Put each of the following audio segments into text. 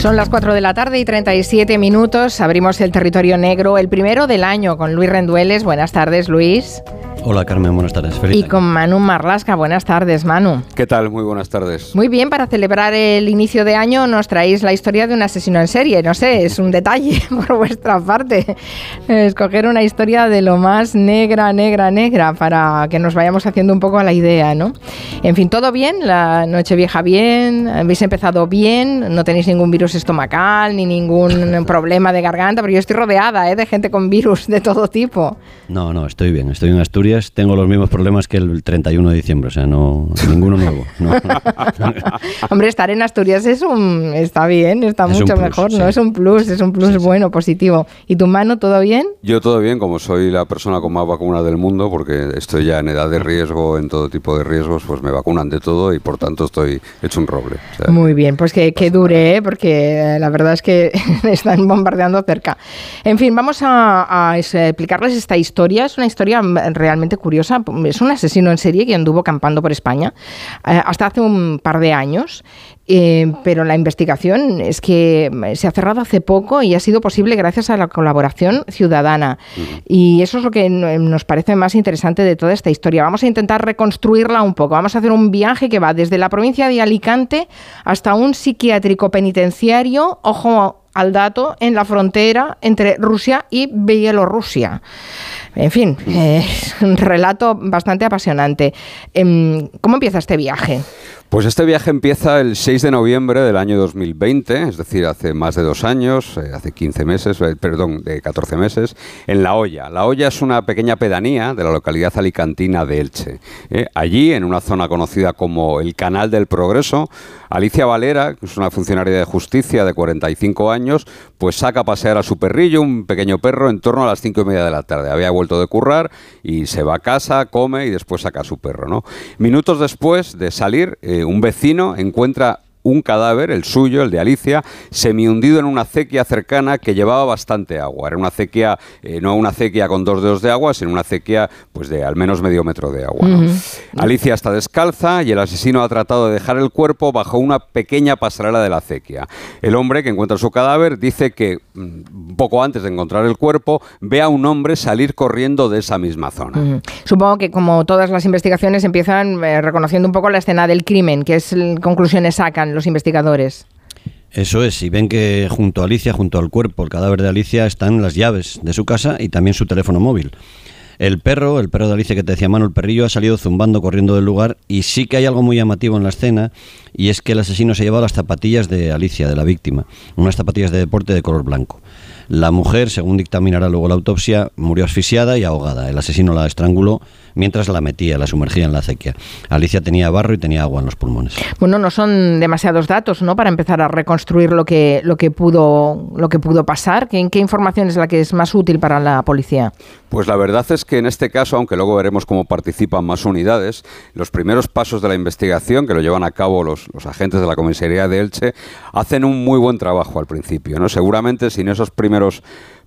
Son las 4 de la tarde y 37 minutos. Abrimos el territorio negro, el primero del año, con Luis Rendueles. Buenas tardes, Luis. Hola Carmen, buenas tardes. Feliz y con Manu Marlasca. Buenas tardes, Manu. ¿Qué tal? Muy buenas tardes. Muy bien, para celebrar el inicio de año nos traéis la historia de un asesino en serie. No sé, es un detalle por vuestra parte. Escoger una historia de lo más negra, negra, negra, para que nos vayamos haciendo un poco a la idea, ¿no? En fin, todo bien, la noche vieja bien, habéis empezado bien, no tenéis ningún virus estomacal ni ningún problema de garganta, pero yo estoy rodeada ¿eh? de gente con virus de todo tipo. No, no, estoy bien, estoy en Asturias tengo los mismos problemas que el 31 de diciembre, o sea, no ninguno nuevo. Hombre, estar en Asturias es un está bien, está mucho mejor, no es un plus, es un plus bueno, positivo. ¿Y tu mano todo bien? Yo todo bien, como soy la persona con más vacunas del mundo, porque estoy ya en edad de riesgo, en todo tipo de riesgos, pues me vacunan de todo y por tanto estoy hecho un roble. Muy bien, pues que, dure, ¿eh? porque la verdad es que están bombardeando cerca. En fin, vamos a, a explicarles esta historia, es una historia realmente curiosa. Es un asesino en serie que anduvo campando por España eh, hasta hace un par de años, eh, pero la investigación es que se ha cerrado hace poco y ha sido posible gracias a la colaboración ciudadana. Y eso es lo que nos parece más interesante de toda esta historia. Vamos a intentar reconstruirla un poco. Vamos a hacer un viaje que va desde la provincia de Alicante hasta un psiquiátrico penitenciario, ojo al dato, en la frontera entre Rusia y Bielorrusia. En fin, es un relato bastante apasionante. Em, ¿Cómo empieza este viaje? Pues este viaje empieza el 6 de noviembre del año 2020, es decir, hace más de dos años, eh, hace 15 meses, eh, perdón, de 14 meses, en La Hoya. La Hoya es una pequeña pedanía de la localidad alicantina de Elche. Eh, allí, en una zona conocida como el Canal del Progreso, Alicia Valera, que es una funcionaria de justicia de 45 años, pues saca a pasear a su perrillo, un pequeño perro, en torno a las 5 y media de la tarde. Había vuelto de currar y se va a casa, come y después saca a su perro. ¿no? Minutos después de salir, un vecino encuentra un cadáver, el suyo, el de Alicia, semi-hundido en una acequia cercana que llevaba bastante agua. Era una acequia, eh, no una acequia con dos dedos de agua, sino una acequia pues, de al menos medio metro de agua. Alicia está descalza y el asesino ha tratado de dejar el cuerpo bajo una pequeña pasarela de la acequia. El hombre que encuentra su cadáver dice que mm, poco antes de encontrar el cuerpo ve a un hombre salir corriendo de esa misma zona. Supongo que como todas las investigaciones empiezan eh, reconociendo un poco la escena del crimen, que es conclusiones sacan los investigadores. Eso es, y ven que junto a Alicia, junto al cuerpo, el cadáver de Alicia, están las llaves de su casa y también su teléfono móvil. El perro, el perro de Alicia que te decía mano, el perrillo ha salido zumbando corriendo del lugar y sí que hay algo muy llamativo en la escena y es que el asesino se ha llevado las zapatillas de Alicia, de la víctima, unas zapatillas de deporte de color blanco. La mujer, según dictaminará luego la autopsia, murió asfixiada y ahogada. El asesino la estranguló mientras la metía, la sumergía en la acequia. Alicia tenía barro y tenía agua en los pulmones. Bueno, no son demasiados datos, ¿no? Para empezar a reconstruir lo que, lo que, pudo, lo que pudo pasar. ¿Qué, ¿Qué información es la que es más útil para la policía? Pues la verdad es que en este caso, aunque luego veremos cómo participan más unidades, los primeros pasos de la investigación que lo llevan a cabo los, los agentes de la comisaría de Elche hacen un muy buen trabajo al principio. ¿no? Seguramente sin esos primeros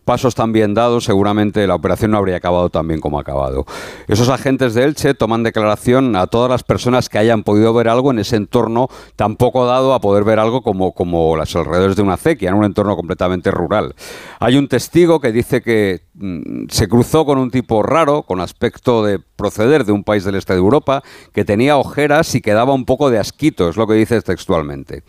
pasos tan bien dados, seguramente la operación no habría acabado tan bien como ha acabado. Esos agentes de Elche toman declaración a todas las personas que hayan podido ver algo en ese entorno tan poco dado a poder ver algo como, como las alrededores de una acequia, en un entorno completamente rural. Hay un testigo que dice que se cruzó con un tipo raro, con aspecto de proceder de un país del este de Europa, que tenía ojeras y que daba un poco de asquito, es lo que dice textualmente.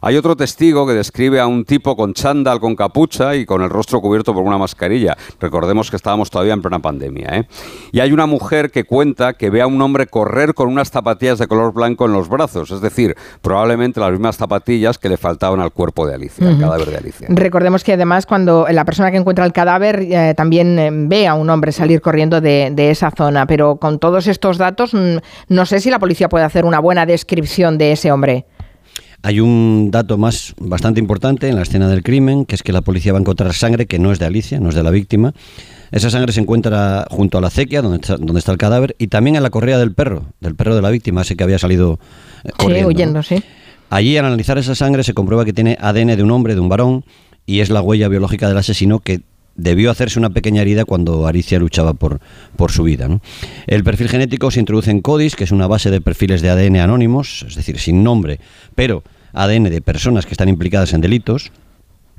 Hay otro testigo que describe a un tipo con chándal, con capucha y con el rostro cubierto por una mascarilla. Recordemos que estábamos todavía en plena pandemia. ¿eh? Y hay una mujer que cuenta que ve a un hombre correr con unas zapatillas de color blanco en los brazos, es decir, probablemente las mismas zapatillas que le faltaban al cuerpo de Alicia, al cadáver de Alicia. Recordemos que además cuando la persona que encuentra el cadáver eh, también eh, ve a un hombre salir corriendo de, de esa zona, pero con todos estos datos mm, no sé si la policía puede hacer una buena descripción de ese hombre. Hay un dato más bastante importante en la escena del crimen, que es que la policía va a encontrar sangre que no es de Alicia, no es de la víctima. Esa sangre se encuentra junto a la acequia, donde está, donde está el cadáver, y también en la correa del perro, del perro de la víctima, ese que había salido eh, corriendo. Sí, huyendo, sí. Allí, al analizar esa sangre, se comprueba que tiene ADN de un hombre, de un varón, y es la huella biológica del asesino que debió hacerse una pequeña herida cuando Alicia luchaba por, por su vida. El perfil genético se introduce en CODIS, que es una base de perfiles de ADN anónimos, es decir, sin nombre, pero ADN de personas que están implicadas en delitos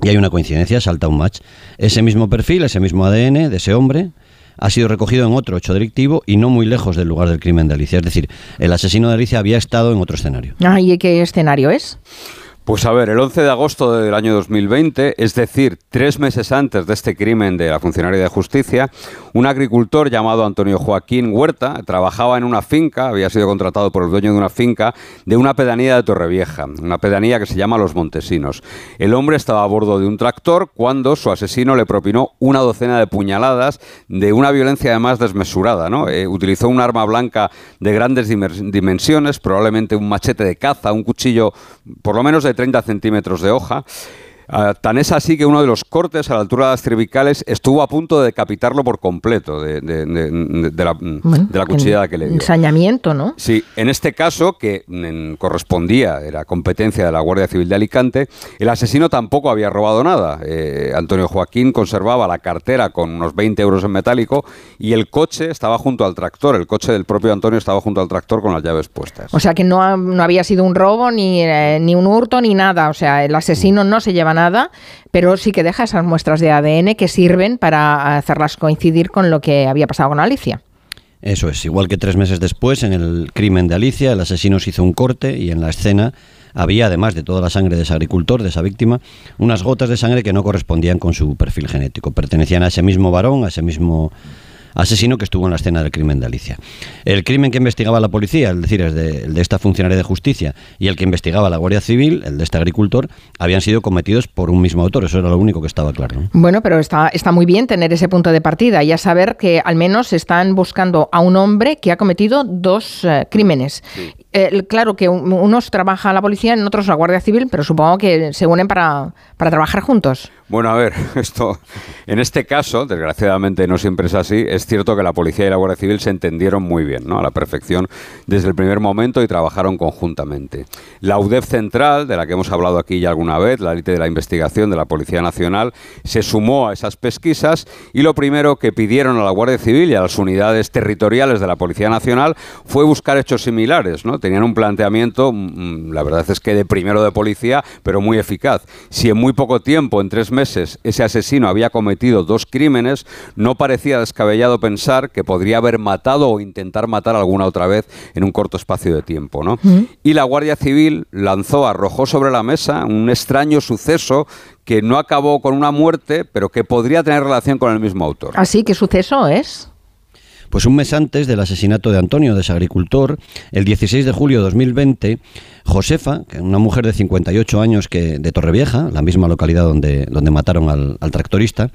y hay una coincidencia, salta un match. Ese mismo perfil, ese mismo ADN de ese hombre ha sido recogido en otro hecho delictivo y no muy lejos del lugar del crimen de Alicia. Es decir, el asesino de Alicia había estado en otro escenario. Ah, ¿y qué escenario es? Pues a ver, el 11 de agosto del año 2020, es decir, tres meses antes de este crimen de la funcionaria de justicia, un agricultor llamado Antonio Joaquín Huerta trabajaba en una finca, había sido contratado por el dueño de una finca de una pedanía de Torrevieja, una pedanía que se llama Los Montesinos. El hombre estaba a bordo de un tractor cuando su asesino le propinó una docena de puñaladas de una violencia además desmesurada. ¿no? Eh, utilizó un arma blanca de grandes dimensiones, probablemente un machete de caza, un cuchillo por lo menos de 30 centímetros de hoja. Ah, tan es así que uno de los cortes a la altura de las cervicales estuvo a punto de decapitarlo por completo de, la, cuchillada que le dio. Ensañamiento, ¿no? Sí, en este caso, que correspondía, era competencia de la Guardia Civil de Alicante, el asesino tampoco había robado nada. Eh, Antonio Joaquín conservaba la cartera con unos 20 euros en metálico y el coche estaba junto al tractor. El coche del propio Antonio estaba junto al tractor con las llaves puestas. O sea que no, había sido un robo, ni, eh, ni un hurto, ni nada. O sea, el asesino no se lleva nada pero sí que deja esas muestras de ADN que sirven para hacerlas coincidir con lo que había pasado con Alicia. Eso es, igual que tres meses después, en el crimen de Alicia, el asesino se hizo un corte y en la escena había, además de toda la sangre de ese agricultor, de esa víctima, unas gotas de sangre que no correspondían con su perfil genético. Pertenecían a ese mismo varón, a ese mismo asesino que estuvo en la escena del crimen de Alicia. El crimen que investigaba la policía, es decir, el de, esta funcionaria de justicia, y el que investigaba la Guardia Civil, el de este agricultor, habían sido cometidos por un mismo autor. Eso era lo único que estaba claro. Bueno, pero está, está muy bien tener ese punto de partida, y a saber que al menos están buscando a un hombre que ha cometido dos eh, crímenes. Eh, claro que unos trabaja la policía, en otros la Guardia Civil, pero supongo que se unen para, para trabajar juntos. Bueno, a ver, esto, en este caso, desgraciadamente no siempre es así, es cierto que la policía y la Guardia Civil se entendieron muy bien, ¿no? A la perfección desde el primer momento y trabajaron conjuntamente. La UDEF Central, de la que hemos hablado aquí ya alguna vez, la élite de la investigación de la Policía Nacional, se sumó a esas pesquisas y lo primero que pidieron a la Guardia Civil y a las unidades territoriales de la Policía Nacional fue buscar hechos similares, ¿no? Tenían un planteamiento, mm, la verdad es que de primero de policía, pero muy eficaz. Si en muy poco tiempo, en tres meses, ese asesino había cometido dos crímenes, no parecía descabellado pensar que podría haber matado o intentar matar alguna otra vez en un corto espacio de tiempo. ¿no? Y la Guardia Civil lanzó, arrojó sobre la mesa un extraño suceso que no acabó con una muerte, pero que podría tener relación con el mismo autor. ¿Así? ¿Qué suceso es? Pues un mes antes del asesinato de Antonio, de ese agricultor, el 16 de julio de 2020, Josefa, una mujer de 58 años que, de Torrevieja, la misma localidad donde, donde mataron al, al, tractorista,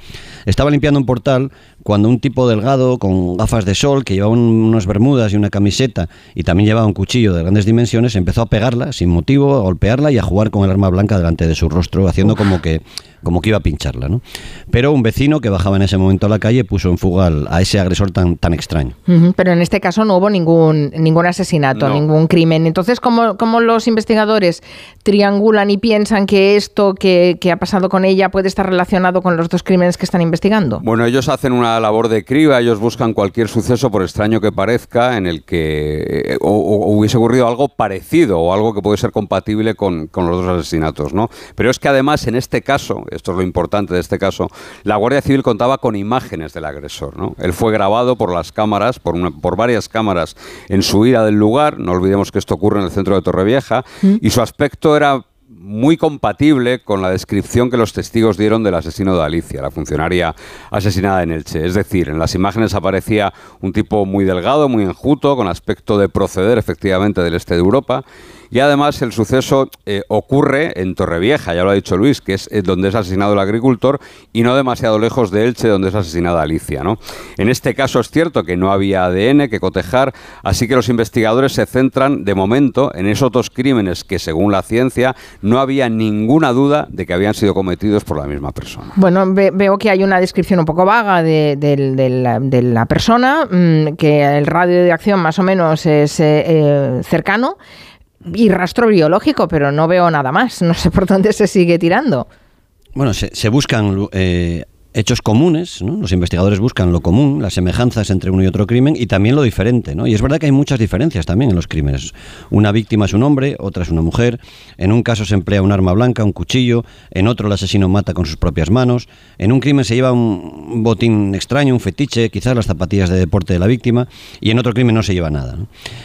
estaba limpiando un portal cuando un tipo delgado con gafas de sol, que llevaba unas bermudas y una camiseta y también llevaba un cuchillo de grandes dimensiones, empezó a pegarla sin motivo, a golpearla y a jugar con el arma blanca delante de su rostro, haciendo como que como que iba a pincharla. ¿no? Pero un vecino que bajaba en ese momento a la calle puso en fuga a ese agresor tan, tan extraño. pero en este caso no hubo ningún, ningún asesinato, ningún crimen. Entonces, ¿cómo, ¿cómo, los investigadores triangulan y piensan que esto que, ha pasado con ella puede estar relacionado con los dos crímenes que están investigando? Bueno, ellos hacen una labor de criba, ellos buscan cualquier suceso, por extraño que parezca, en el que eh, hubiese ocurrido algo parecido o algo que puede ser compatible con, los dos asesinatos. ¿no? Pero es que además, en este caso, esto es lo importante de este caso, la Guardia Civil contaba con imágenes del agresor. ¿no? Él fue grabado por las cámaras, por, por varias cámaras en su ida del lugar, no olvidemos que esto ocurre en el centro de Torrevieja, y su aspecto era muy compatible con la descripción que los testigos dieron del asesino de Alicia, la funcionaria asesinada en Elche. Es decir, en las imágenes aparecía un tipo muy delgado, muy enjuto, con aspecto de proceder efectivamente del este de Europa y además el suceso eh, ocurre en Torrevieja, ya lo ha dicho Luis, que es eh, donde es asesinado el agricultor y no demasiado lejos de Elche, donde es asesinada Alicia. ¿no? En este caso es cierto que no había ADN que cotejar, así que los investigadores se centran de momento en esos dos crímenes que según la ciencia no había ninguna duda de que habían sido cometidos por la misma persona. Bueno, veo que hay una descripción un poco vaga de, la, persona, mm, que el radio de acción más o menos es eh, cercano y rastro biológico, pero no veo nada más. No sé por dónde se sigue tirando. Bueno, se, buscan eh, hechos comunes, los investigadores buscan lo común, las semejanzas entre uno y otro crimen y también lo diferente. ¿no? Y es verdad que hay muchas diferencias también en los crímenes. Una víctima es un hombre, otra es una mujer, en un caso se emplea un arma blanca, un cuchillo, en otro el asesino mata con sus propias manos, en un crimen se lleva un botín extraño, un fetiche, quizás las zapatillas de deporte de la víctima, y en otro crimen no se lleva nada.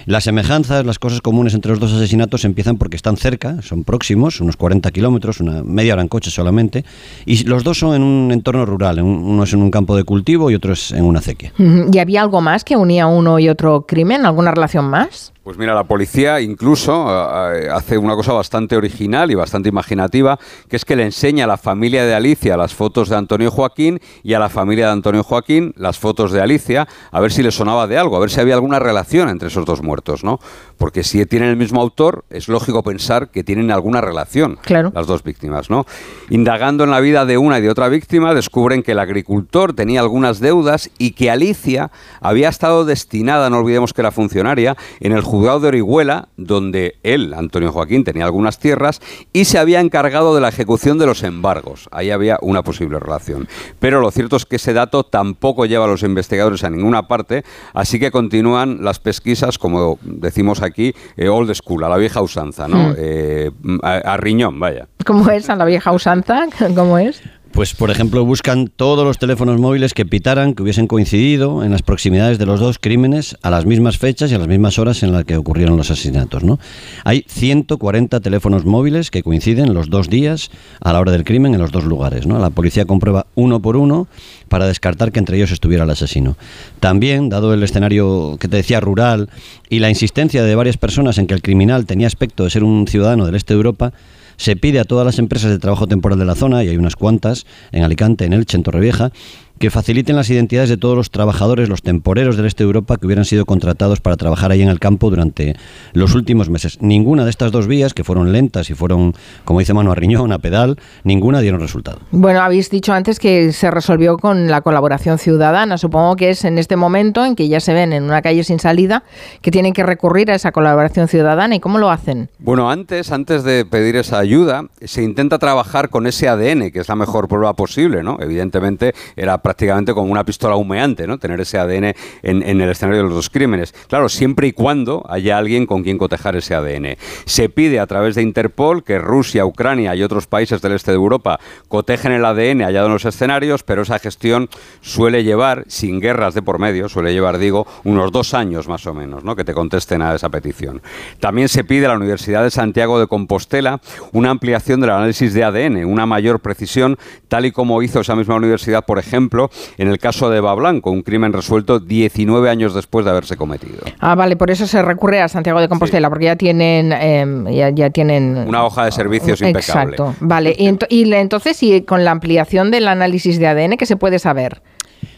Las semejanzas, las cosas comunes entre los dos asesinatos empiezan porque están cerca, son próximos, unos 40 kilómetros, una media hora en coche solamente, y los dos son en un entorno rural uno es en un campo de cultivo y otro es en una acequia. ¿Y había algo más que unía uno y otro crimen? ¿Alguna relación más? Pues mira, la policía incluso eh, eh, hace una cosa bastante original y bastante imaginativa, que es que le enseña a la familia de Alicia las fotos de Antonio Joaquín y a la familia de Antonio Joaquín las fotos de Alicia, a ver si le sonaba de algo, a ver si había alguna relación entre esos dos muertos, ¿no? Porque si tienen el mismo autor, es lógico pensar que tienen alguna relación las dos víctimas, ¿no? Indagando en la vida de una y de otra víctima, descubren que el agricultor tenía algunas deudas y que Alicia había estado destinada, no olvidemos que era funcionaria, en el juzgado de Orihuela, donde él, Antonio Joaquín, tenía algunas tierras y se había encargado de la ejecución de los embargos. Ahí había una posible relación. Pero lo cierto es que ese dato tampoco lleva a los investigadores a ninguna parte, así que continúan las pesquisas, como decimos aquí, eh, old school, a la vieja usanza, ¿no? Hmm. Eh, a, riñón, vaya. ¿Cómo es a la vieja usanza? ¿Cómo es? Pues, por ejemplo, buscan todos los teléfonos móviles que pitaran, que hubiesen coincidido en las proximidades de los dos crímenes a las mismas fechas y a las mismas horas en las que ocurrieron los asesinatos. ¿no? Hay 140 teléfonos móviles que coinciden los dos días a la hora del crimen en los dos lugares. ¿no? La policía comprueba uno por uno para descartar que entre ellos estuviera el asesino. También, dado el escenario que te decía rural y la insistencia de varias personas en que el criminal tenía aspecto de ser un ciudadano del este de Europa, se pide a todas las empresas de trabajo temporal de la zona, y hay unas cuantas, en Alicante, en Elche, en Torrevieja, que faciliten las identidades de todos los trabajadores, los temporeros del este de Europa que hubieran sido contratados para trabajar ahí en el campo durante los últimos meses. Ninguna de estas dos vías, que fueron lentas y fueron, como dice Manu Arriñón, a pedal, ninguna dieron resultado. Bueno, habéis dicho antes que se resolvió con la colaboración ciudadana. Supongo que es en este momento en que ya se ven en una calle sin salida que tienen que recurrir a esa colaboración ciudadana. ¿Y cómo lo hacen? Bueno, antes, antes de pedir esa ayuda, se intenta trabajar con ese ADN, que es la mejor prueba posible, ¿no? Evidentemente era prácticamente como una pistola humeante, ¿no? Tener ese ADN en, el escenario de los dos crímenes. Claro, siempre y cuando haya alguien con quien cotejar ese ADN. Se pide a través de Interpol que Rusia, Ucrania y otros países del este de Europa cotejen el ADN hallado en los escenarios, pero esa gestión suele llevar, sin guerras de por medio, suele llevar, digo, unos dos años más o menos, ¿no? Que te contesten a esa petición. También se pide a la Universidad de Santiago de Compostela una ampliación del análisis de ADN, una mayor precisión, tal y como hizo esa misma universidad, por ejemplo, en el caso de Eva Blanco, un crimen resuelto 19 años después de haberse cometido. Ah, vale, por eso se recurre a Santiago de Compostela, porque ya tienen, em, ya, tienen... Una hoja de servicios impecable. Exacto, vale. Y, entonces, y con la ampliación del análisis de ADN, ¿qué se puede saber?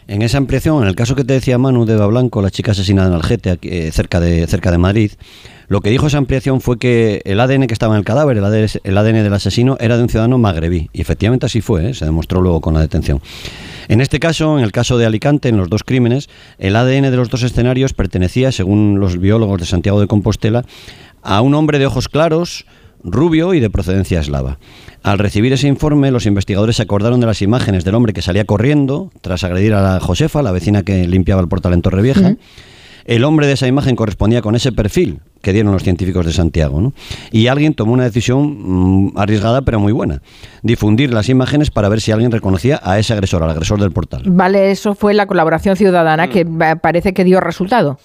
En esa ampliación, en el caso que te decía Manu de Blanco, la chica asesinada en Algete, eh, cerca, de, cerca de Madrid, lo que dijo esa ampliación fue que el ADN que estaba en el cadáver, el ADN, del asesino, era de un ciudadano magrebí. Y efectivamente así fue, ¿eh? se demostró luego con la detención. En este caso, en el caso de Alicante, en los dos crímenes, el ADN de los dos escenarios pertenecía, según los biólogos de Santiago de Compostela, a un hombre de ojos claros, rubio y de procedencia eslava. Al recibir ese informe, los investigadores se acordaron de las imágenes del hombre que salía corriendo tras agredir a la Josefa, la vecina que limpiaba el portal en Torrevieja. El hombre de esa imagen correspondía con ese perfil que dieron los científicos de Santiago. ¿no? Y alguien tomó una decisión mm, arriesgada pero muy buena, difundir las imágenes para ver si alguien reconocía a ese agresor, al agresor del portal. Vale, eso fue la colaboración ciudadana que mm. parece que dio resultado.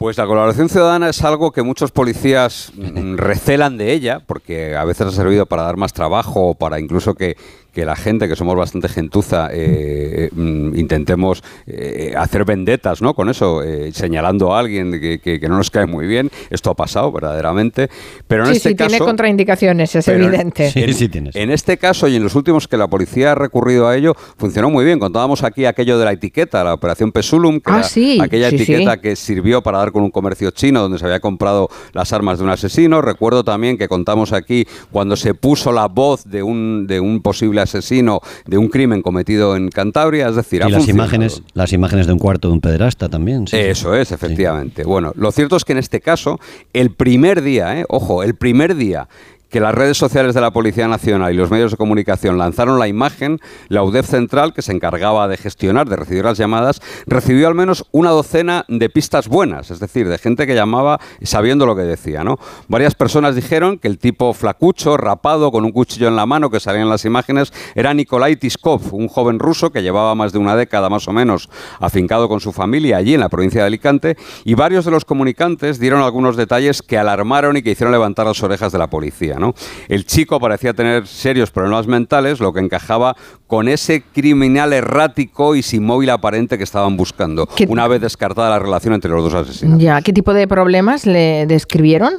Pues la colaboración ciudadana es algo que muchos policías mm, recelan de ella, porque a veces ha servido para dar más trabajo o para incluso que, que la gente, que somos bastante gentuza, eh, eh, mm, intentemos eh, hacer vendetas ¿no? con eso, señalando a alguien que, no nos cae muy bien. Esto ha pasado verdaderamente. Pero en este sí, caso, tiene contraindicaciones, es evidente. Sí, sí tienes. En este caso y en los últimos que la policía ha recurrido a ello, funcionó muy bien. Contábamos aquí aquello de la etiqueta, la operación Pesulum, que ah, era aquella etiqueta que sirvió para dar con un comercio chino donde se había comprado las armas de un asesino. Recuerdo también que contamos aquí cuando se puso la voz de un, de un posible asesino de un crimen cometido en Cantabria, es decir, y las imágenes, las imágenes de un cuarto de un pederasta también. Eso es, efectivamente. Bueno, lo cierto es que en este caso, el primer día, eh, ojo, el primer día que las redes sociales de la Policía Nacional y los medios de comunicación lanzaron la imagen, la UDEF Central, que se encargaba de gestionar, de recibir las llamadas, recibió al menos una docena de pistas buenas, es decir, de gente que llamaba sabiendo lo que decía. ¿no? Varias personas dijeron que el tipo flacucho, rapado, con un cuchillo en la mano que salía en las imágenes, era Nikolai Tiskov, un joven ruso que llevaba más de una década más o menos afincado con su familia allí en la provincia de Alicante, y varios de los comunicantes dieron algunos detalles que alarmaron y que hicieron levantar las orejas de la policía. ¿No? El chico parecía tener serios problemas mentales, lo que encajaba con ese criminal errático y sin móvil aparente que estaban buscando, una vez descartada la relación entre los dos asesinos. Ya, ¿qué tipo de problemas le describieron?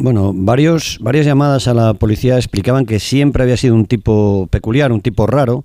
Bueno, varios, varias llamadas a la policía explicaban que siempre había sido un tipo peculiar, un tipo raro,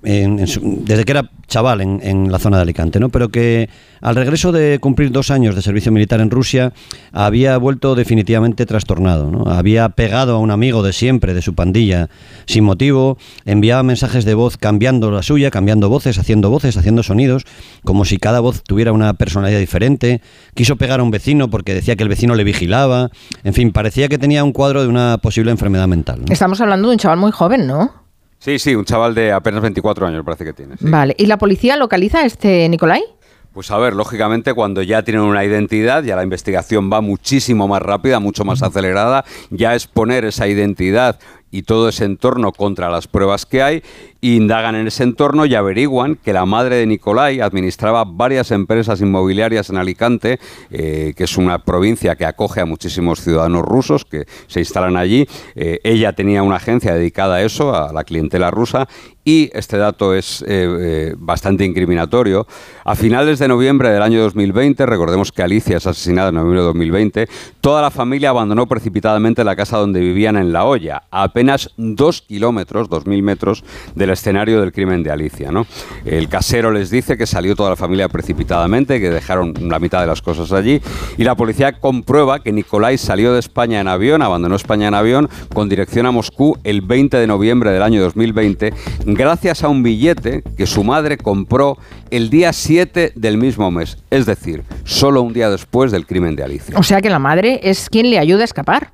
desde que era chaval en, la zona de Alicante, ¿no? Pero que al regreso de cumplir dos años de servicio militar en Rusia había vuelto definitivamente trastornado, ¿no? Había pegado a un amigo de siempre, de su pandilla, sin motivo, enviaba mensajes de voz cambiando la suya, cambiando voces, haciendo voces, haciendo sonidos, como si cada voz tuviera una personalidad diferente. Quiso pegar a un vecino porque decía que el vecino le vigilaba. En fin, parecía que tenía un cuadro de una posible enfermedad mental. Estamos hablando de un chaval muy joven, ¿no? Sí, sí, un chaval de apenas 24 años parece que tiene. Vale, ¿y la policía localiza a este Nicolai? Pues a ver, lógicamente cuando ya tienen una identidad, ya la investigación va muchísimo más rápida, mucho más acelerada, ya es poner esa identidad y todo ese entorno contra las pruebas que hay, indagan en ese entorno y averiguan que la madre de Nicolai administraba varias empresas inmobiliarias en Alicante, eh, que es una provincia que acoge a muchísimos ciudadanos rusos que se instalan allí. Eh, ella tenía una agencia dedicada a eso, a la clientela rusa, y este dato es eh, bastante incriminatorio. A finales de noviembre del año 2020, recordemos que Alicia es asesinada en noviembre de 2020, toda la familia abandonó precipitadamente la casa donde vivían en La Hoya, apenas dos kilómetros, dos mil metros del escenario del crimen de Alicia. ¿no? El casero les dice que salió toda la familia precipitadamente, que dejaron la mitad de las cosas allí, y la policía comprueba que Nicolai salió de España en avión, abandonó España en avión, con dirección a Moscú el 20 de noviembre del año 2020, gracias a un billete que su madre compró el día 7 del mismo mes, es decir, solo un día después del crimen de Alicia. O sea que la madre es quien le ayuda a escapar.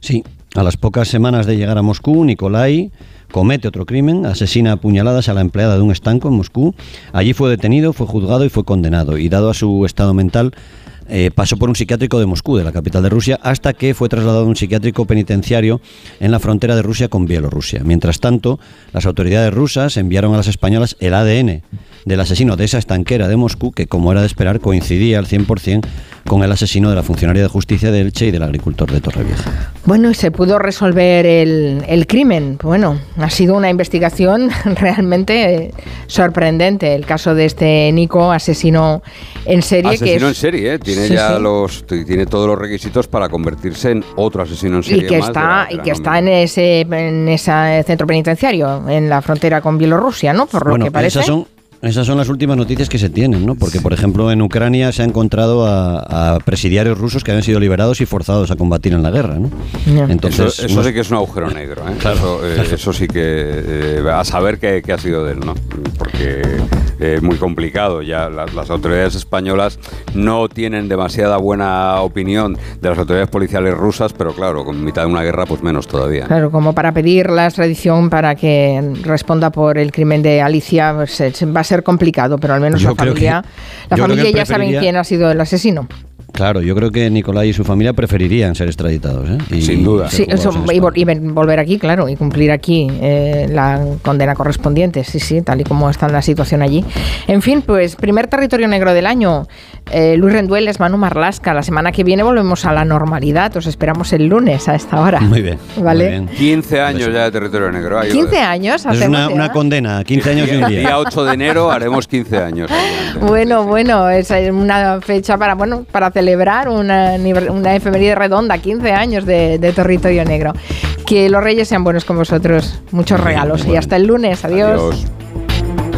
Sí, a las pocas semanas de llegar a Moscú, Nicolai comete otro crimen, asesina a puñaladas a la empleada de un estanco en Moscú. Allí fue detenido, fue juzgado y fue condenado. Y dado a su estado mental, eh, pasó por un psiquiátrico de Moscú, de la capital de Rusia, hasta que fue trasladado a un psiquiátrico penitenciario en la frontera de Rusia con Bielorrusia. Mientras tanto, las autoridades rusas enviaron a las españolas el ADN del asesino de esa estanquera de Moscú, que como era de esperar coincidía al 100% con el asesino de la funcionaria de justicia de Elche y del agricultor de Torrevieja. Bueno, y se pudo resolver el, crimen. Bueno, ha sido una investigación realmente sorprendente. El caso de este Nico, asesino en serie. Asesino en serie, ¿eh? tiene ya los, tiene todos los requisitos para convertirse en otro asesino en serie. Y que está, y que está en ese, en ese centro penitenciario, en la frontera con Bielorrusia, ¿no? Por lo que parece. Esas son las últimas noticias que se tienen, ¿no? Porque, por ejemplo, en Ucrania se ha encontrado a, presidiarios rusos que habían sido liberados y forzados a combatir en la guerra, ¿no? Entonces, eso, sí que es un agujero negro, ¿eh? Claro, eh, eso, sí que... Eh, a saber qué, ha sido de él, ¿no? Porque es muy complicado. Ya las, autoridades españolas no tienen demasiada buena opinión de las autoridades policiales rusas, pero claro, con mitad de una guerra, pues menos todavía. Claro, como para pedir la extradición para que responda por el crimen de Alicia, pues, va a ser complicado, pero al menos la familia, la familia ya saben quién ha sido el asesino. Claro, yo creo que Nicolai y su familia preferirían ser extraditados. ¿eh? Sin duda. Sí, y, volver aquí, claro, y cumplir aquí eh, la condena correspondiente. Sí, sí, tal y como está la situación allí. En fin, pues primer territorio negro del año. Eh, Luis Rendueles, Manu Marlasca. La semana que viene volvemos a la normalidad. Os esperamos el lunes a esta hora. Muy bien. ¿Vale? 15 años ya de territorio negro. 15 años. Es una, una, condena, 15 años y un día. El día 8 de enero haremos 15 años. bueno, bueno, es una fecha para, bueno, para celebrar una, una efeméride redonda, 15 años de, territorio negro. Que los reyes sean buenos con vosotros, muchos regalos. Y hasta el lunes, adiós.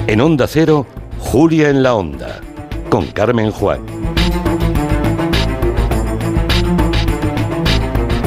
En Onda Cero, Julia en la Onda, con Carmen Juan.